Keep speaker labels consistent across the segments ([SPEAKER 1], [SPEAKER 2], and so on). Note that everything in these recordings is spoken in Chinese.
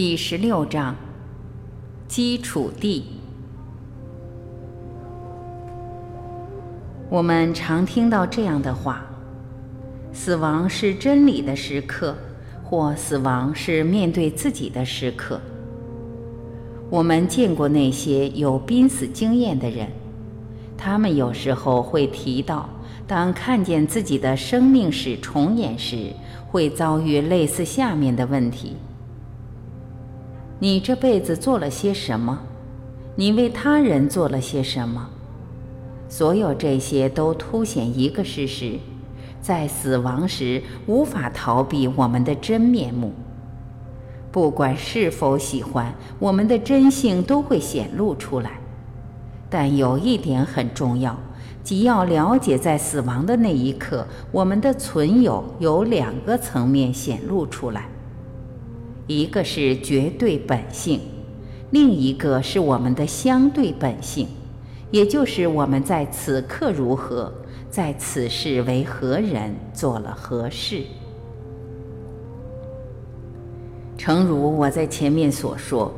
[SPEAKER 1] 第十六章：基础地。我们常听到这样的话：死亡是真理的时刻，或死亡是面对自己的时刻。我们见过那些有濒死经验的人，他们有时候会提到，当看见自己的生命史重演时，会遭遇类似下面的问题。你这辈子做了些什么？你为他人做了些什么？所有这些都凸显一个事实：在死亡时无法逃避我们的真面目。不管是否喜欢，我们的真性都会显露出来。但有一点很重要，即要了解，在死亡的那一刻，我们的存有有两个层面显露出来。一个是绝对本性，另一个是我们的相对本性，也就是我们在此刻如何，在此世为何人，做了何事。诚如我在前面所说，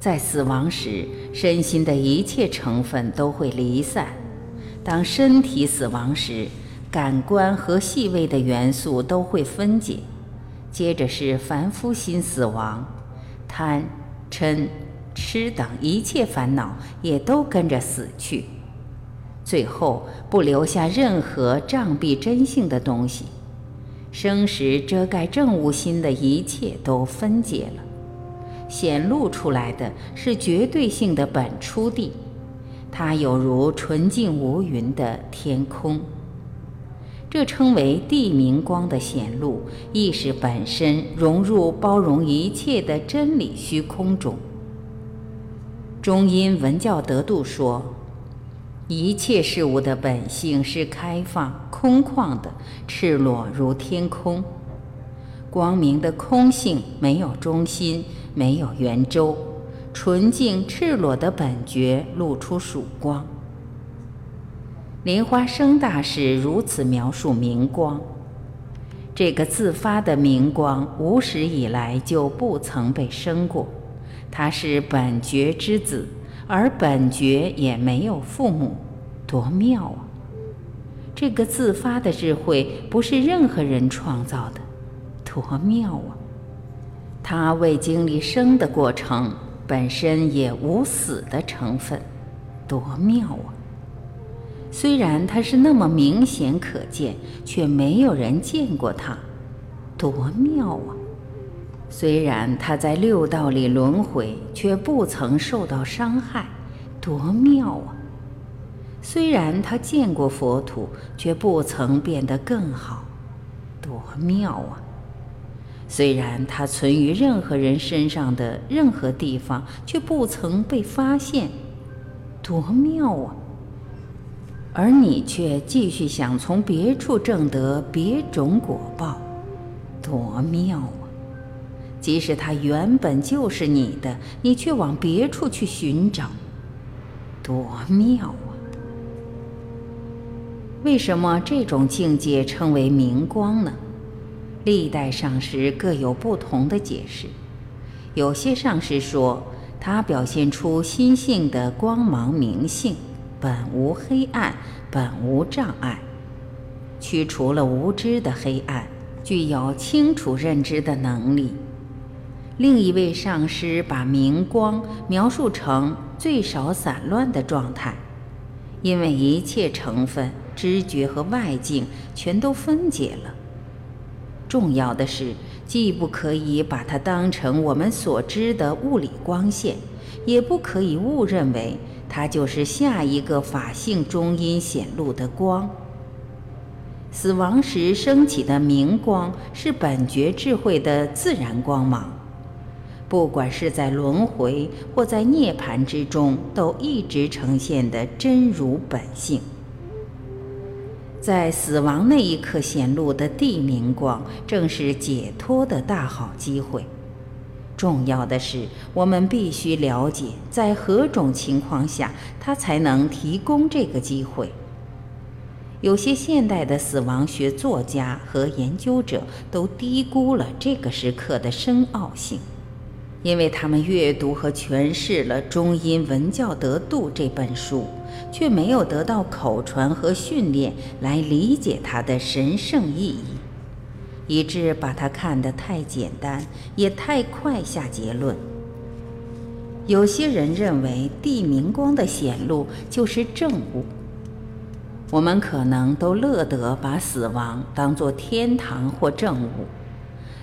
[SPEAKER 1] 在死亡时，身心的一切成分都会离散；当身体死亡时，感官和细微的元素都会分解。接着是凡夫心死亡，贪、嗔、痴等一切烦恼也都跟着死去，最后不留下任何障蔽真性的东西，生时遮盖正悟心的一切都分解了，显露出来的是绝对性的本初地，它有如纯净无云的天空。这称为地明光的显露，意识本身融入包容一切的真理虚空中。中阴文教得度说，一切事物的本性是开放、空旷的，赤裸如天空。光明的空性没有中心，没有圆周，纯净赤裸的本觉露出曙光。莲花生大师如此描述明光：这个自发的明光，无始以来就不曾被生过。它是本觉之子，而本觉也没有父母，多妙啊！这个自发的智慧不是任何人创造的，多妙啊！它未经历生的过程，本身也无死的成分，多妙啊！虽然它是那么明显可见，却没有人见过它，多妙啊！虽然它在六道里轮回，却不曾受到伤害，多妙啊！虽然他见过佛土，却不曾变得更好，多妙啊！虽然它存于任何人身上的任何地方，却不曾被发现，多妙啊！而你却继续想从别处挣得别种果报，多妙啊！即使它原本就是你的，你却往别处去寻找，多妙啊！为什么这种境界称为明光呢？历代上师各有不同的解释。有些上师说，它表现出心性的光芒明性。本无黑暗，本无障碍，驱除了无知的黑暗，具有清楚认知的能力。另一位上师把明光描述成最少散乱的状态，因为一切成分、知觉和外境全都分解了。重要的是，既不可以把它当成我们所知的物理光线，也不可以误认为。它就是下一个法性中阴显露的光。死亡时升起的明光是本觉智慧的自然光芒，不管是在轮回或在涅槃之中，都一直呈现的真如本性。在死亡那一刻显露的地明光，正是解脱的大好机会。重要的是，我们必须了解，在何种情况下，他才能提供这个机会。有些现代的死亡学作家和研究者都低估了这个时刻的深奥性。因为他们阅读和诠释了《中英文教得度》这本书，却没有得到口传和训练来理解它的神圣意义，以致把它看得太简单，也太快下结论。有些人认为地明光的显露就是正物，我们可能都乐得把死亡当作天堂或正物。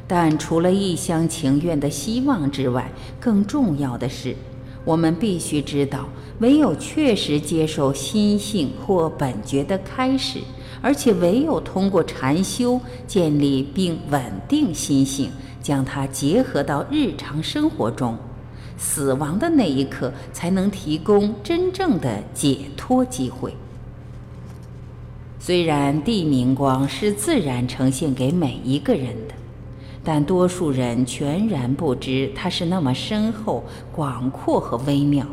[SPEAKER 1] 但除了一厢情愿的希望之外，更重要的是，我们必须知道，唯有确实接受心性或本觉的开始，而且唯有通过禅修建立并稳定心性，将它结合到日常生活中，死亡的那一刻才能提供真正的解脱机会。虽然地明光是自然呈现给每一个人的。但多数人全然不知它是那么深厚、广阔和微妙，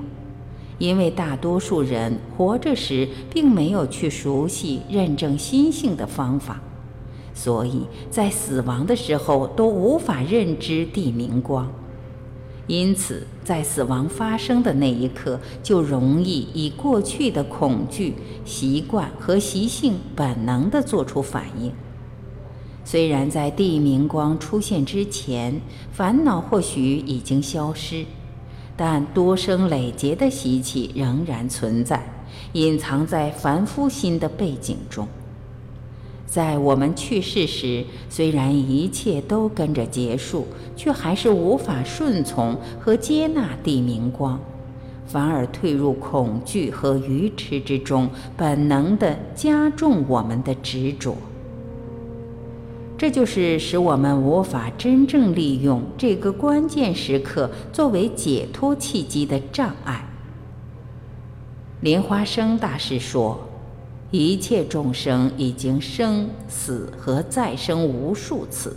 [SPEAKER 1] 因为大多数人活着时并没有去熟悉认证心性的方法，所以在死亡的时候都无法认知地明光，因此在死亡发生的那一刻，就容易以过去的恐惧、习惯和习性本能地做出反应。虽然在地明光出现之前，烦恼或许已经消失，但多生累劫的习气仍然存在，隐藏在凡夫心的背景中。在我们去世时，虽然一切都跟着结束，却还是无法顺从和接纳地明光，反而退入恐惧和愚痴之中，本能地加重我们的执着。这就是使我们无法真正利用这个关键时刻作为解脱契机的障碍。莲花生大师说：“一切众生已经生死和再生无数次，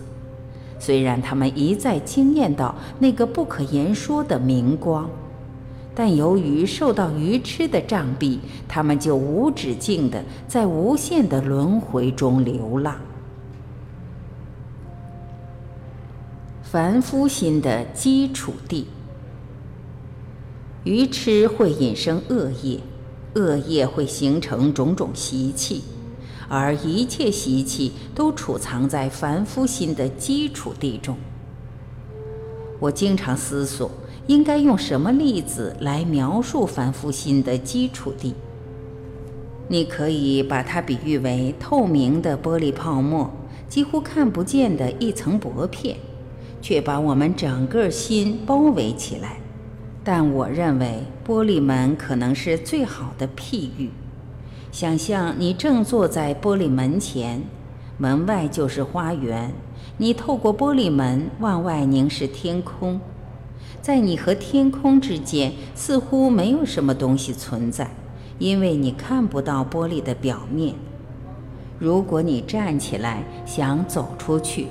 [SPEAKER 1] 虽然他们一再惊艳到那个不可言说的明光，但由于受到愚痴的障蔽，他们就无止境的在无限的轮回中流浪。”凡夫心的基础地，愚痴会引生恶业，恶业会形成种种习气，而一切习气都储藏在凡夫心的基础地中。我经常思索，应该用什么例子来描述凡夫心的基础地？你可以把它比喻为透明的玻璃泡沫，几乎看不见的一层薄片。却把我们整个心包围起来，但我认为玻璃门可能是最好的譬喻。想象你正坐在玻璃门前，门外就是花园，你透过玻璃门往外凝视天空，在你和天空之间似乎没有什么东西存在，因为你看不到玻璃的表面。如果你站起来想走出去，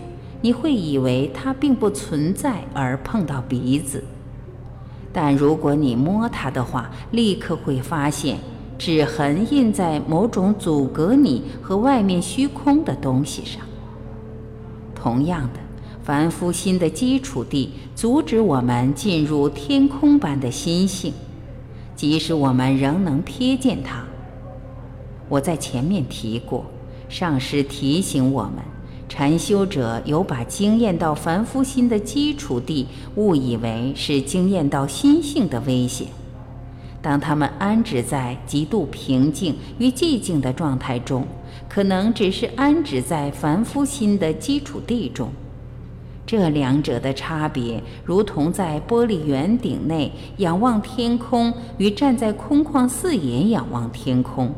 [SPEAKER 1] 你会以为它并不存在，而碰到鼻子。但如果你摸它的话，立刻会发现指痕印在某种阻隔你和外面虚空的东西上。同样的，凡夫心的基础地阻止我们进入天空般的心性，即使我们仍能瞥见它。我在前面提过，上师提醒我们。禅修者有把经验到凡夫心的基础地误以为是经验到心性的危险。当他们安止在极度平静与寂静的状态中，可能只是安止在凡夫心的基础地中。这两者的差别，如同在玻璃圆顶内仰望天空，与站在空旷四野仰望天空。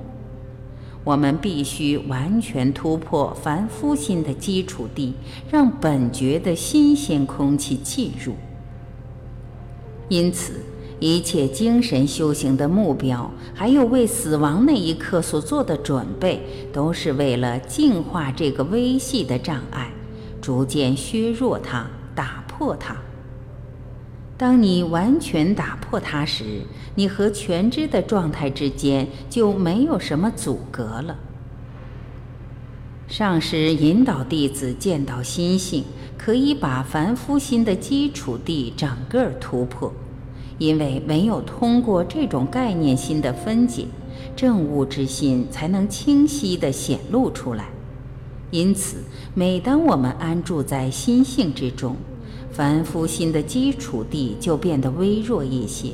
[SPEAKER 1] 我们必须完全突破凡夫心的基础地，让本觉的新鲜空气进入。因此，一切精神修行的目标，还有为死亡那一刻所做的准备，都是为了净化这个微细的障碍，逐渐削弱它，打破它。当你完全打破它时，你和全知的状态之间就没有什么阻隔了。上师引导弟子见到心性，可以把凡夫心的基础地整个突破。因为没有通过这种概念心的分解，正悟之心才能清晰地显露出来。因此，每当我们安住在心性之中，凡夫心的基础地就变得微弱一些。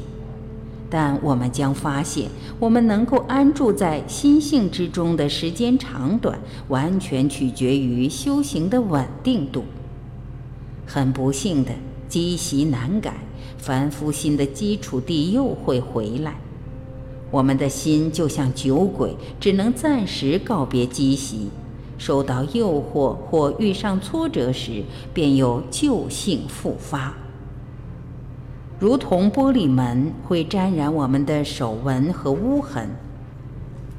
[SPEAKER 1] 但我们将发现，我们能够安住在心性之中的时间长短，完全取决于修行的稳定度。很不幸的，积习难改。凡夫心的基础地又会回来，我们的心就像酒鬼，只能暂时告别积习，受到诱惑或遇上挫折时，便有旧性复发。如同玻璃门会沾染我们的手纹和污痕，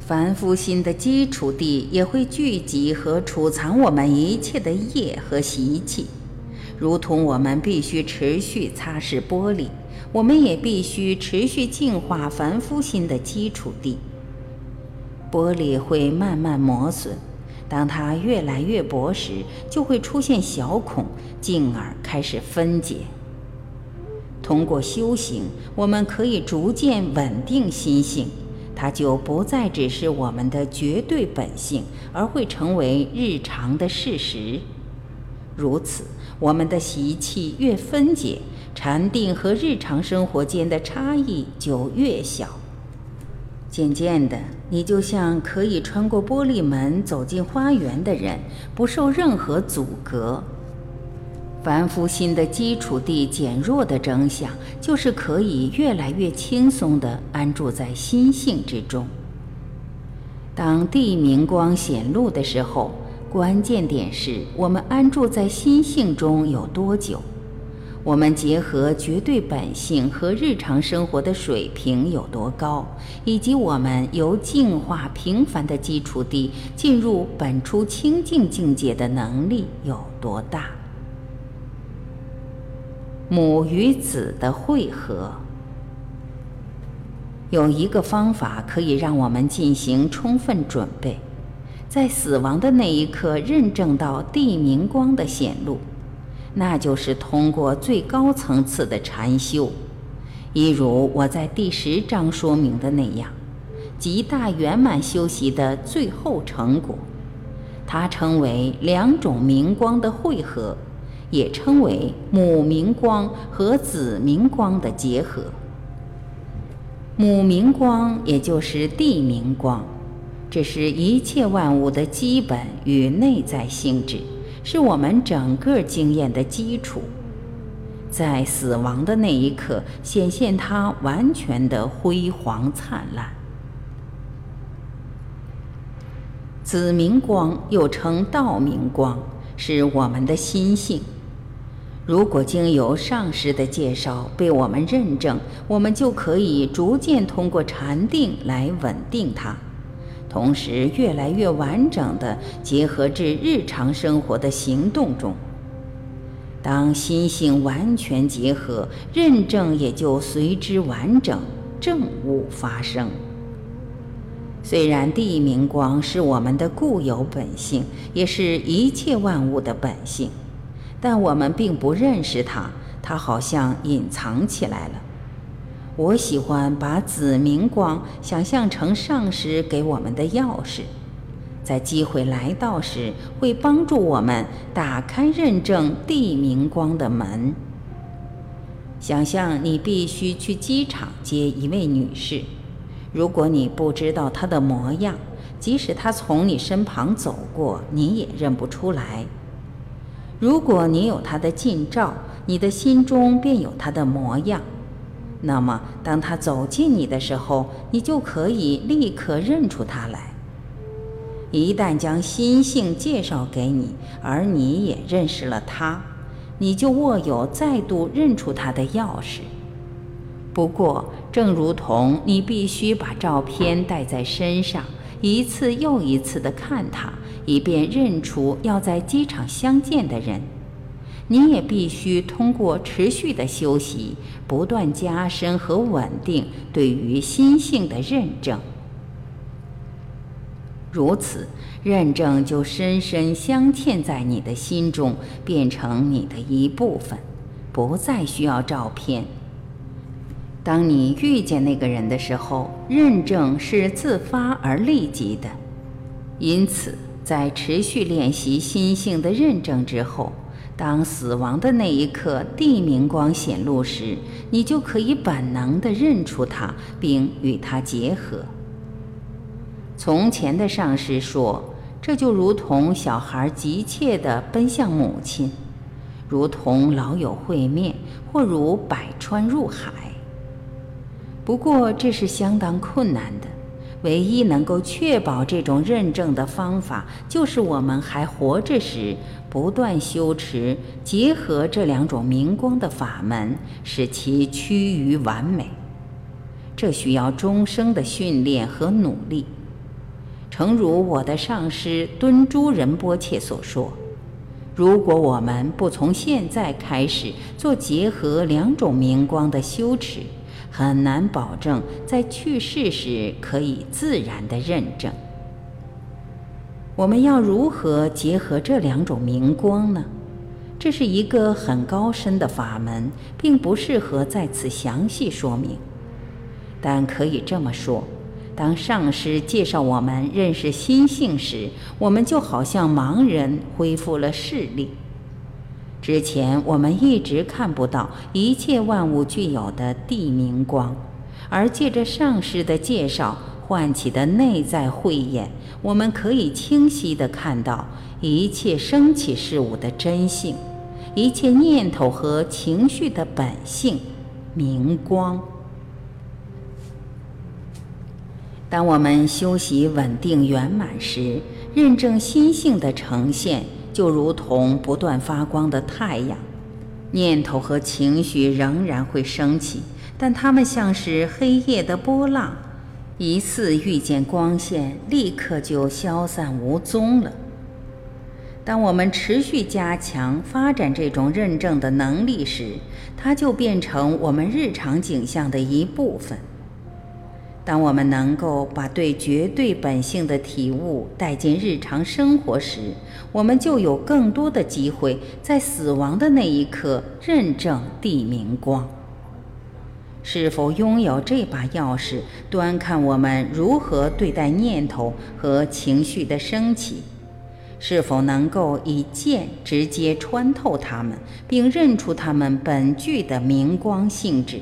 [SPEAKER 1] 凡夫心的基础地也会聚集和储藏我们一切的业和习气。如同我们必须持续擦拭玻璃，我们也必须持续净化凡夫心的基础地。玻璃会慢慢磨损，当它越来越薄时，就会出现小孔，进而开始分解。通过修行，我们可以逐渐稳定心性，它就不再只是我们的绝对本性，而会成为日常的事实。如此。我们的习气越分解，禅定和日常生活间的差异就越小。渐渐的，你就像可以穿过玻璃门走进花园的人，不受任何阻隔。凡夫心的基础地减弱的征象，就是可以越来越轻松地安住在心性之中。当地明光显露的时候。关键点是我们安住在心性中有多久，我们结合绝对本性和日常生活的水平有多高，以及我们由净化平凡的基础地进入本初清净境界的能力有多大。母与子的汇合，有一个方法可以让我们进行充分准备。在死亡的那一刻，认证到地明光的显露，那就是通过最高层次的禅修，一如我在第十章说明的那样，极大圆满修习的最后成果。它称为两种明光的汇合，也称为母明光和子明光的结合。母明光也就是地明光。这是一切万物的基本与内在性质，是我们整个经验的基础。在死亡的那一刻，显现它完全的辉煌灿烂。子明光又称道明光，是我们的心性。如果经由上师的介绍被我们认证，我们就可以逐渐通过禅定来稳定它。同时，越来越完整地结合至日常生活的行动中。当心性完全结合，认证也就随之完整，正悟发生。虽然地明光是我们的固有本性，也是一切万物的本性，但我们并不认识它，它好像隐藏起来了。我喜欢把紫明光想象成上师给我们的钥匙，在机会来到时，会帮助我们打开认证地明光的门。想象你必须去机场接一位女士，如果你不知道她的模样，即使她从你身旁走过，你也认不出来。如果你有她的近照，你的心中便有她的模样。那么，当他走近你的时候，你就可以立刻认出他来。一旦将心性介绍给你，而你也认识了他，你就握有再度认出他的钥匙。不过，正如同你必须把照片带在身上，一次又一次地看它，以便认出要在机场相见的人。你也必须通过持续的修习，不断加深和稳定对于心性的认证。如此，认证就深深镶嵌在你的心中，变成你的一部分，不再需要照片。当你遇见那个人的时候，认证是自发而立即的。因此，在持续练习心性的认证之后，当死亡的那一刻地明光显露时，你就可以本能地认出它，并与它结合。从前的上师说，这就如同小孩急切地奔向母亲，如同老友会面，或如百川入海。不过这是相当困难的，唯一能够确保这种认证的方法，就是我们还活着时，不断修持结合这两种明光的法门，使其趋于完美。这需要终生的训练和努力。诚如我的上师敦珠仁波切所说：“如果我们不从现在开始做结合两种明光的修持，很难保证在去世时可以自然的认证。我们要如何结合这两种明光呢？这是一个很高深的法门，并不适合在此详细说明，但可以这么说。”当上师介绍我们认识心性时，我们就好像盲人恢复了视力。之前我们一直看不到一切万物具有的地明光，而借着上师的介绍唤起的内在慧眼，我们可以清晰地看到一切升起事物的真性，一切念头和情绪的本性——明光。当我们修习稳定圆满时，认证心性的呈现就如同不断发光的太阳。念头和情绪仍然会升起，但它们像是黑夜的波浪，一次遇见光线，立刻就消散无踪了。当我们持续加强发展这种认证的能力时，它就变成我们日常景象的一部分。当我们能够把对绝对本性的体悟带进日常生活时，我们就有更多的机会在死亡的那一刻认证地明光。是否拥有这把钥匙，端看我们如何对待念头和情绪的升起；是否能够以剑直接穿透它们，并认出它们本具的明光性质。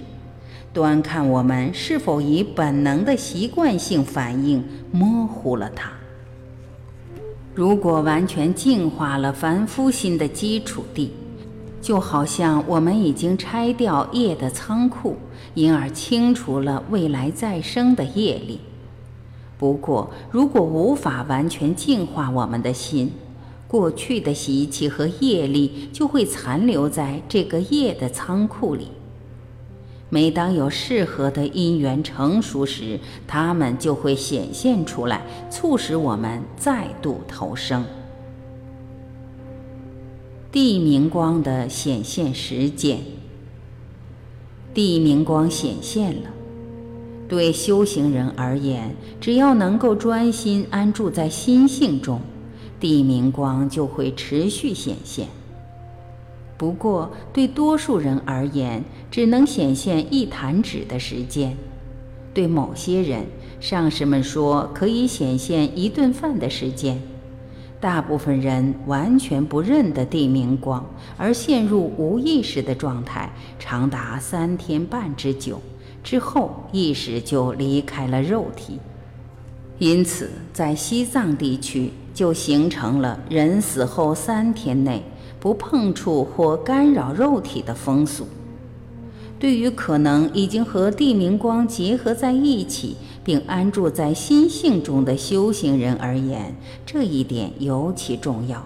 [SPEAKER 1] 端看我们是否以本能的习惯性反应模糊了它。如果完全净化了凡夫心的基础地，就好像我们已经拆掉业的仓库，因而清除了未来再生的业力。不过，如果无法完全净化我们的心，过去的习气和业力就会残留在这个业的仓库里。每当有适合的因缘成熟时，它们就会显现出来，促使我们再度投生。地明光的显现时间，地明光显现了。对修行人而言，只要能够专心安住在心性中，地明光就会持续显现。不过，对多数人而言，只能显现一弹指的时间；对某些人，上师们说可以显现一顿饭的时间。大部分人完全不认得地明光，而陷入无意识的状态，长达三天半之久。之后，意识就离开了肉体。因此，在西藏地区就形成了人死后三天内。不碰触或干扰肉体的风俗，对于可能已经和地明光结合在一起并安住在心性中的修行人而言，这一点尤其重要。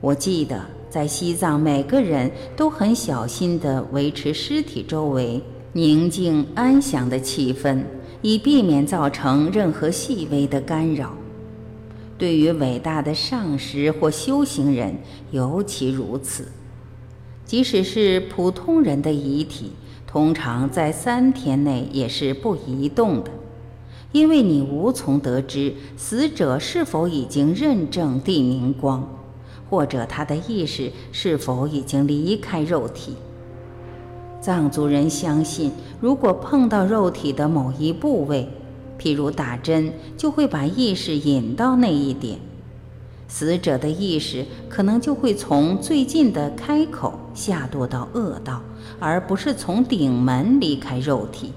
[SPEAKER 1] 我记得在西藏，每个人都很小心地维持尸体周围宁静安详的气氛，以避免造成任何细微的干扰。对于伟大的上师或修行人尤其如此，即使是普通人的遗体，通常在三天内也是不移动的，因为你无从得知死者是否已经认证地明光，或者他的意识是否已经离开肉体。藏族人相信，如果碰到肉体的某一部位，譬如打针，就会把意识引到那一点，死者的意识可能就会从最近的开口下堕到恶道，而不是从顶门离开肉体。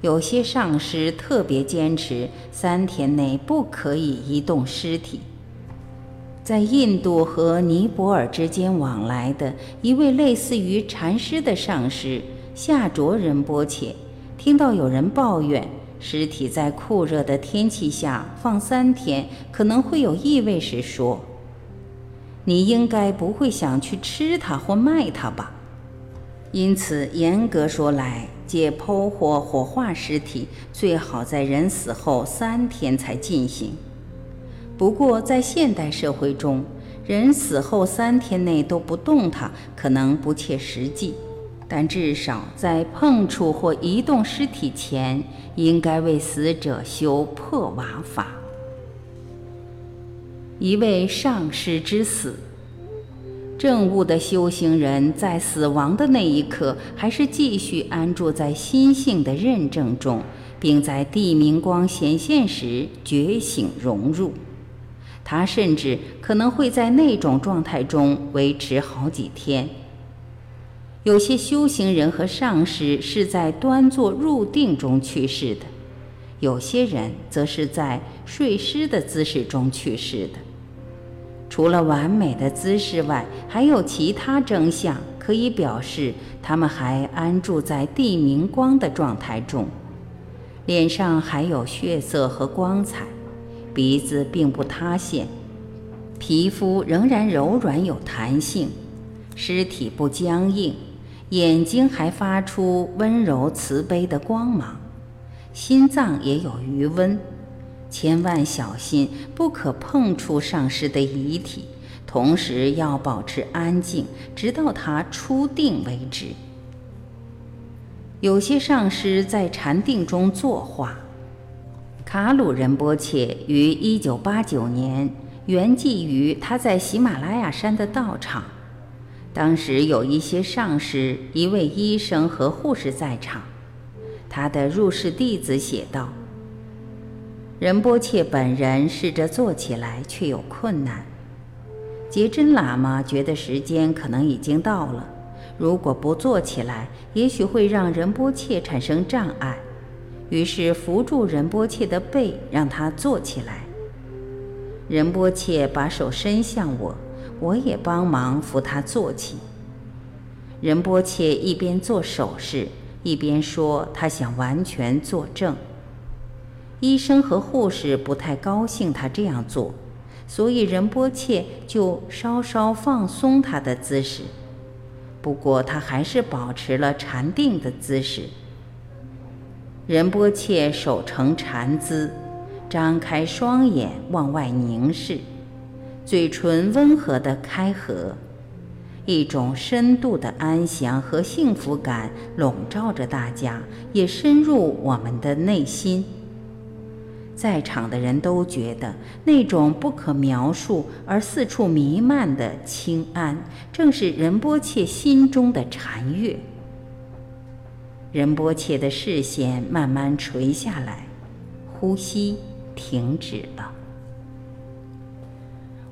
[SPEAKER 1] 有些上师特别坚持三天内不可以移动尸体。在印度和尼泊尔之间往来的一位类似于禅师的上师夏卓仁波切，听到有人抱怨。尸体在酷热的天气下放三天可能会有异味时，说：“你应该不会想去吃它或卖它吧？”因此，严格说来，解剖或火化尸体最好在人死后三天才进行。不过，在现代社会中，人死后三天内都不动它，可能不切实际。但至少在碰触或移动尸体前，应该为死者修破瓦法。一位上师之死，正悟的修行人在死亡的那一刻，还是继续安住在心性的认证中，并在地明光显现时觉醒融入。他甚至可能会在那种状态中维持好几天。有些修行人和上师是在端坐入定中去世的，有些人则是在睡狮的姿势中去世的。除了完美的姿势外，还有其他征象可以表示他们还安住在地明光的状态中。脸上还有血色和光彩，鼻子并不塌陷，皮肤仍然柔软有弹性，尸体不僵硬。眼睛还发出温柔慈悲的光芒，心脏也有余温。千万小心，不可碰触上师的遗体，同时要保持安静，直到他出定为止。有些上师在禅定中作画。卡鲁仁波切于1989年圆寂于他在喜马拉雅山的道场。当时有一些上师、一位医生和护士在场。他的入室弟子写道：“仁波切本人试着坐起来，却有困难。杰真喇嘛觉得时间可能已经到了，如果不坐起来，也许会让仁波切产生障碍。于是扶住仁波切的背，让他坐起来。仁波切把手伸向我。”我也帮忙扶他坐起。仁波切一边做手势，一边说：“他想完全坐正。”医生和护士不太高兴他这样做，所以仁波切就稍稍放松他的姿势。不过他还是保持了禅定的姿势。仁波切手成禅姿，张开双眼往外凝视。嘴唇温和的开合，一种深度的安详和幸福感笼罩着大家，也深入我们的内心。在场的人都觉得那种不可描述而四处弥漫的清安，正是仁波切心中的禅悦。仁波切的视线慢慢垂下来，呼吸停止了。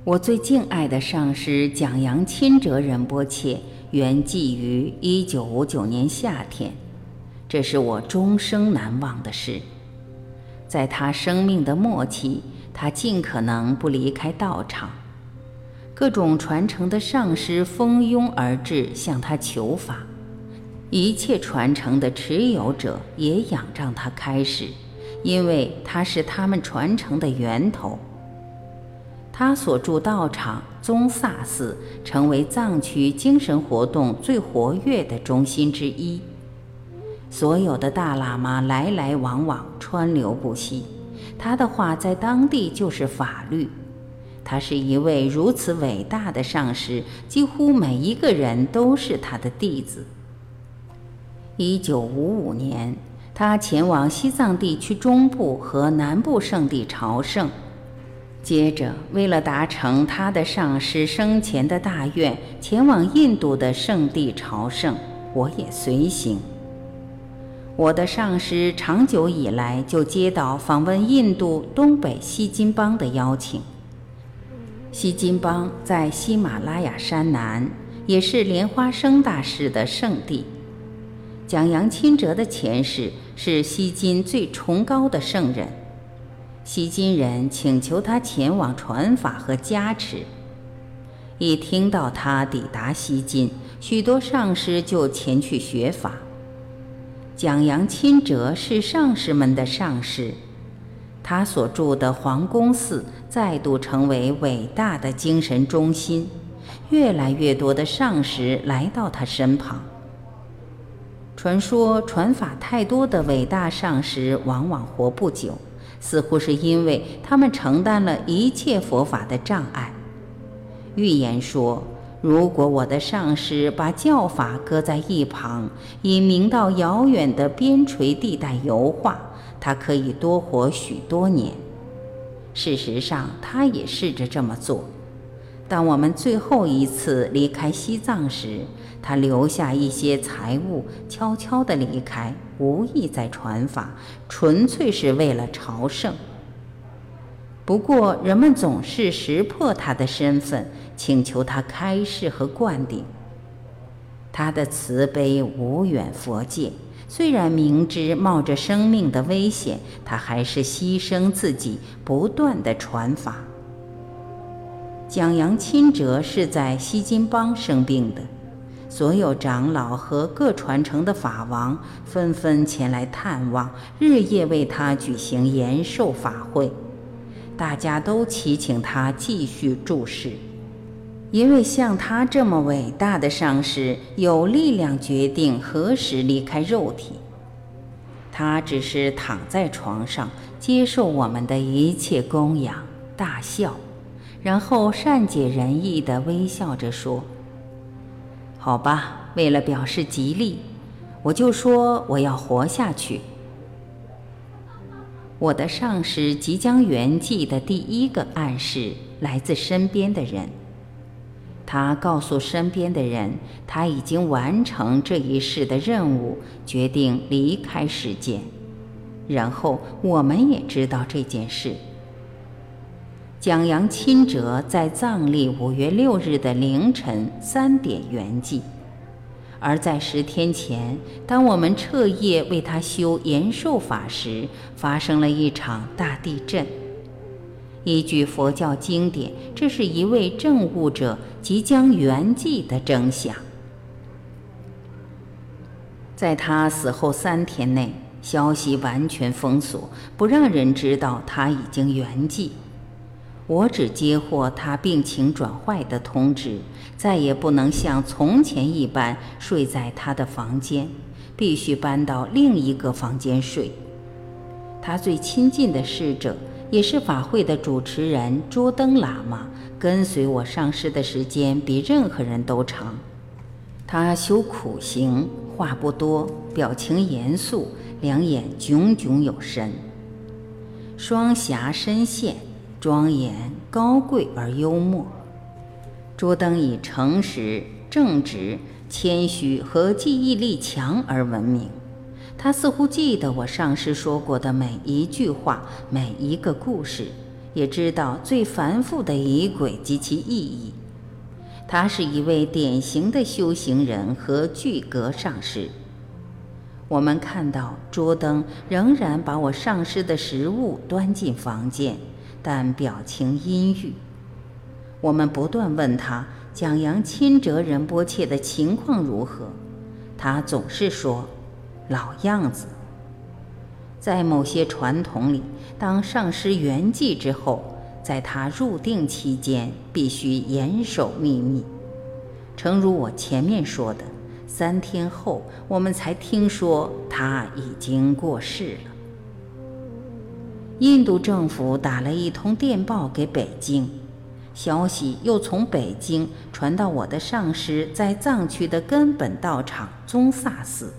[SPEAKER 1] 我最敬爱的上师蒋扬钦哲仁波切圆寂于一九五九年夏天，这是我终生难忘的事。在他生命的末期，他尽可能不离开道场，各种传承的上师蜂拥而至向他求法，一切传承的持有者也仰仗他开始，因为他是他们传承的源头。他所住道场宗萨寺成为藏区精神活动最活跃的中心之一，所有的大喇嘛来来往往，川流不息。他的话在当地就是法律。他是一位如此伟大的上师，几乎每一个人都是他的弟子。一九五五年。他前往西藏地区中部和南部圣地朝圣。接着，为了达成他的上师生前的大愿，前往印度的圣地朝圣，我也随行。我的上师长久以来就接到访问印度东北锡金邦的邀请。锡金邦在喜马拉雅山南，也是莲花生大师的圣地。蒋扬钦哲的前世是锡金最崇高的圣人。西金人请求他前往传法和加持。一听到他抵达西金，许多上师就前去学法。蒋扬钦哲是上师们的上师，他所住的皇宫寺再度成为伟大的精神中心，越来越多的上师来到他身旁。传说传法太多的伟大上师往往活不久。似乎是因为他们承担了一切佛法的障碍。预言说，如果我的上师把教法搁在一旁，以明到遥远的边陲地带游化，他可以多活许多年。事实上，他也试着这么做。当我们最后一次离开西藏时，他留下一些财物，悄悄地离开，无意在传法，纯粹是为了朝圣。不过，人们总是识破他的身份，请求他开示和灌顶。他的慈悲无远佛界，虽然明知冒着生命的危险，他还是牺牲自己，不断的传法。蒋扬钦哲是在锡金邦生病的，所有长老和各传承的法王纷纷前来探望，日夜为他举行延寿法会。大家都祈请他继续住世，因为像他这么伟大的上师，有力量决定何时离开肉体。他只是躺在床上，接受我们的一切供养，大笑。然后善解人意地微笑着说：“好吧，为了表示吉利，我就说我要活下去。”我的上师即将圆寂的第一个暗示来自身边的人，他告诉身边的人他已经完成这一世的任务，决定离开世间。然后我们也知道这件事。蒋扬钦哲在藏历五月六日的凌晨三点圆寂，而在十天前，当我们彻夜为他修延寿法时，发生了一场大地震。依据佛教经典，这是一位证悟者即将圆寂的征象。在他死后三天内，消息完全封锁，不让人知道他已经圆寂。我只接获他病情转坏的通知，再也不能像从前一般睡在他的房间，必须搬到另一个房间睡。他最亲近的侍者，也是法会的主持人卓登喇嘛，跟随我上师的时间比任何人都长。他修苦行，话不多，表情严肃，两眼炯炯有神，双颊深陷。庄严、高贵而幽默。卓登以诚实、正直、谦虚和记忆力强而闻名。他似乎记得我上师说过的每一句话、每一个故事，也知道最繁复的仪轨及其意义。他是一位典型的修行人和具格上师。我们看到卓登仍然把我上师的食物端进房间。但表情阴郁。我们不断问他蒋扬钦哲仁波切的情况如何，他总是说：“老样子。”在某些传统里，当上师圆寂之后，在他入定期间必须严守秘密。诚如我前面说的，三天后我们才听说他已经过世了。印度政府打了一通电报给北京，消息又从北京传到我的上师在藏区的根本道场宗萨寺。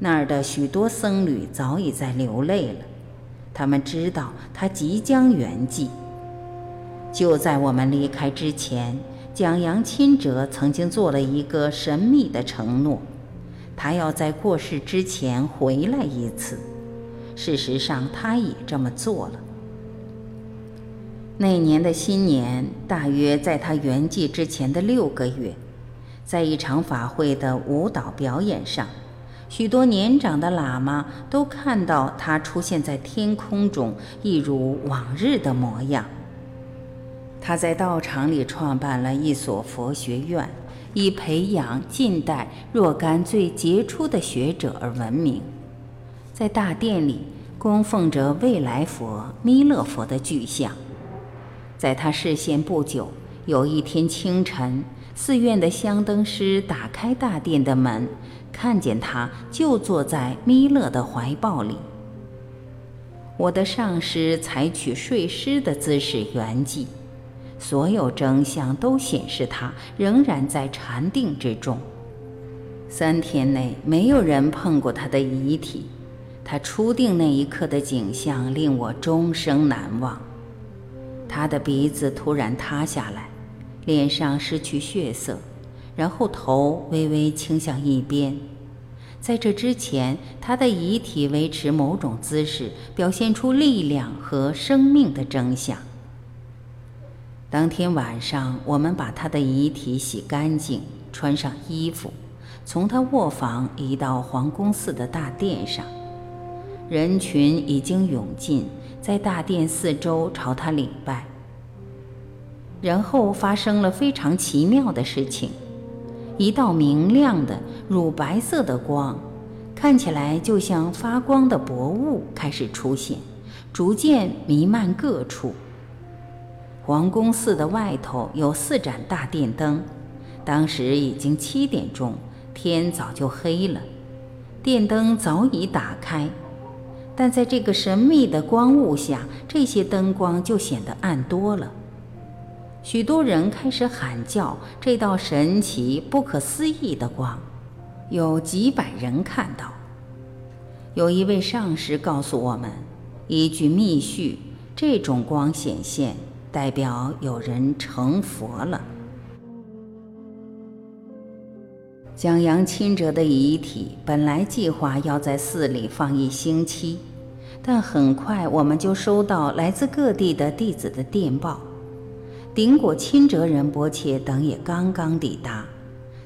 [SPEAKER 1] 那儿的许多僧侣早已在流泪了，他们知道他即将圆寂。就在我们离开之前，蒋扬钦哲曾经做了一个神秘的承诺，他要在过世之前回来一次。事实上，他也这么做了。那年的新年，大约在他圆寂之前的六个月，在一场法会的舞蹈表演上，许多年长的喇嘛都看到他出现在天空中，一如往日的模样。他在道场里创办了一所佛学院，以培养近代若干最杰出的学者而闻名。在大殿里供奉着未来佛、弥勒佛的巨像。在他视线不久，有一天清晨，寺院的香灯师打开大殿的门，看见他就坐在弥勒的怀抱里。我的上师采取睡狮的姿势圆寂。所有征象都显示他仍然在禅定之中。三天内没有人碰过他的遗体，他初定那一刻的景象令我终生难忘。他的鼻子突然塌下来，脸上失去血色，然后头微微倾向一边。在这之前，他的遗体维持某种姿势，表现出力量和生命的征象。当天晚上，我们把他的遗体洗干净，穿上衣服，从他卧房移到皇宫寺的大殿上。人群已经涌进，在大殿四周朝他礼拜。然后发生了非常奇妙的事情：一道明亮的乳白色的光，看起来就像发光的薄雾，开始出现，逐渐弥漫各处。皇宫寺的外头有四盏大电灯，当时已经七点钟，天早就黑了，电灯早已打开，但在这个神秘的光雾下，这些灯光就显得暗多了。许多人开始喊叫这道神奇、不可思议的光，有几百人看到。有一位上师告诉我们，依据密续，这种光显现。代表有人成佛了。蒋扬钦哲的遗体本来计划要在寺里放一星期，但很快我们就收到来自各地的弟子的电报。顶果钦哲仁波切等也刚刚抵达，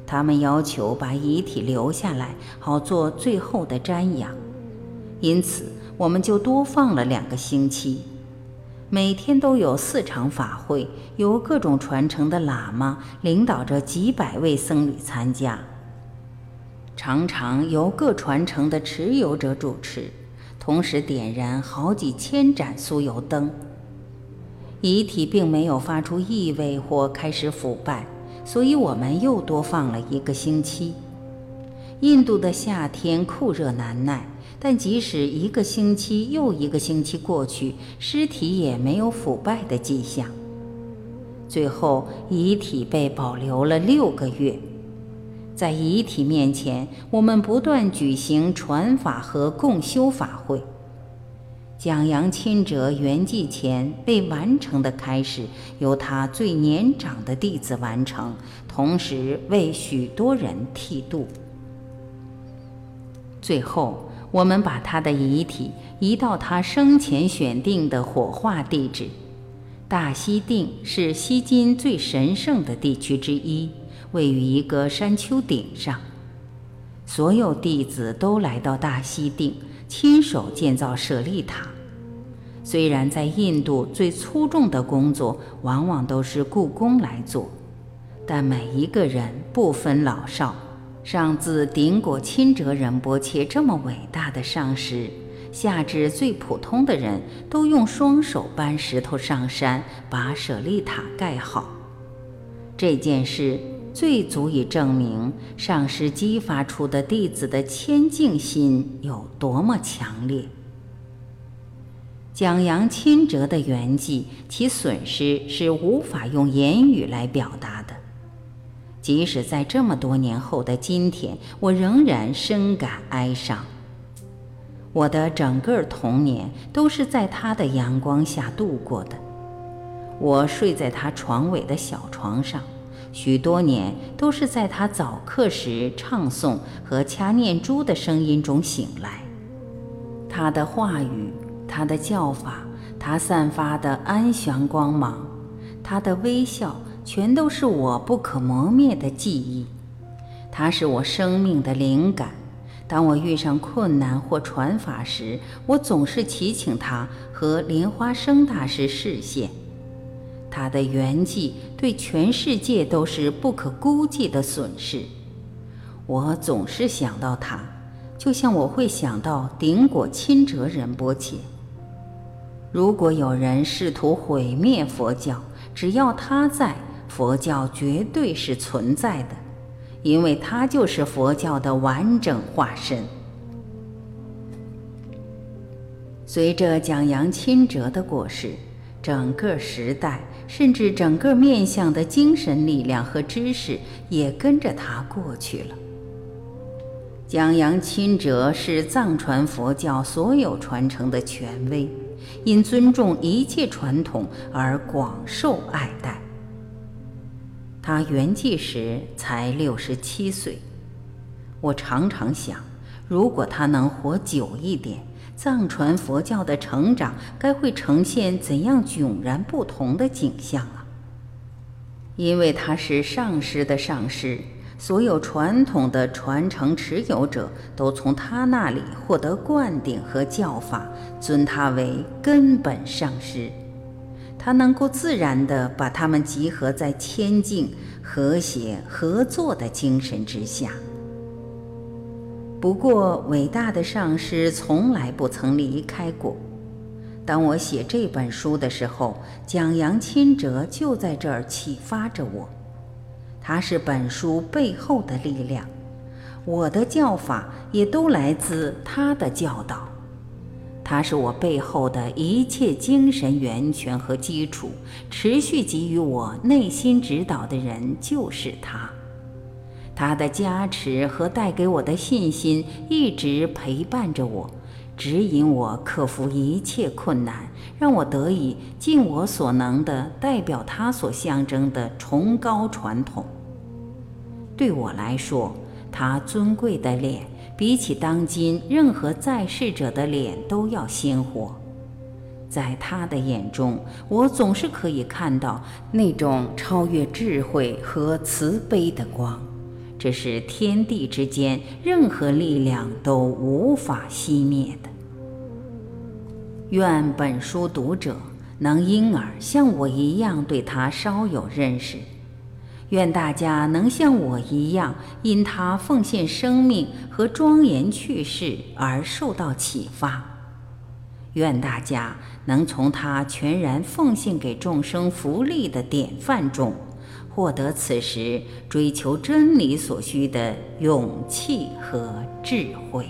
[SPEAKER 1] 他们要求把遗体留下来，好做最后的瞻仰。因此，我们就多放了两个星期。每天都有四场法会，由各种传承的喇嘛领导着几百位僧侣参加，常常由各传承的持有者主持，同时点燃好几千盏酥油灯。遗体并没有发出异味或开始腐败，所以我们又多放了一个星期。印度的夏天酷热难耐。但即使一个星期又一个星期过去，尸体也没有腐败的迹象。最后，遗体被保留了六个月。在遗体面前，我们不断举行传法和共修法会。蒋扬钦哲圆寂前未完成的开始，由他最年长的弟子完成，同时为许多人剃度。最后。我们把他的遗体移到他生前选定的火化地址，大溪定是西金最神圣的地区之一，位于一个山丘顶上。所有弟子都来到大溪定，亲手建造舍利塔。虽然在印度最粗重的工作往往都是故宫来做，但每一个人不分老少。上自顶果钦哲仁波切这么伟大的上师，下至最普通的人，都用双手搬石头上山，把舍利塔盖好。这件事最足以证明上师激发出的弟子的谦敬心有多么强烈。蒋扬钦哲的圆寂，其损失是无法用言语来表达的。即使在这么多年后的今天，我仍然深感哀伤。我的整个童年都是在他的阳光下度过的。我睡在他床尾的小床上，许多年都是在他早课时唱诵和掐念珠的声音中醒来。他的话语，他的叫法，他散发的安详光芒，他的微笑，全都是我不可磨灭的记忆。他是我生命的灵感。当我遇上困难或传法时，我总是祈请他和莲花生大师示现。他的圆寂对全世界都是不可估计的损失。我总是想到他，就像我会想到顶果钦哲仁波切。如果有人试图毁灭佛教，只要他在，佛教绝对是存在的。因为他就是佛教的完整化身。随着蒋扬钦哲的过世，整个时代，甚至整个面相的精神力量和知识，也跟着他过去了。江阳钦哲是藏传佛教所有传承的权威，因尊重一切传统而广受爱戴。他圆寂时才六十七岁，我常常想，如果他能活久一点，藏传佛教的成长该会呈现怎样迥然不同的景象啊！因为他是上师的上师，所有传统的传承持有者都从他那里获得灌顶和教法，尊他为根本上师。他能够自然地把他们集合在谦敬、和谐、合作的精神之下。不过，伟大的上师从来不曾离开过。当我写这本书的时候，蒋扬钦哲就在这儿启发着我。他是本书背后的力量，我的教法也都来自他的教导。他是我背后的一切精神源泉和基础，持续给予我内心指导的人就是他。他的加持和带给我的信心一直陪伴着我，指引我克服一切困难，让我得以尽我所能的代表他所象征的崇高传统。对我来说，他尊贵的脸。比起当今任何在世者的脸都要鲜活，在他的眼中，我总是可以看到那种超越智慧和慈悲的光，这是天地之间任何力量都无法熄灭的。愿本书读者能因而像我一样对他稍有认识。愿大家能像我一样，因他奉献生命和庄严去世而受到启发。愿大家能从他全然奉献给众生福利的典范中，获得此时追求真理所需的勇气和智慧。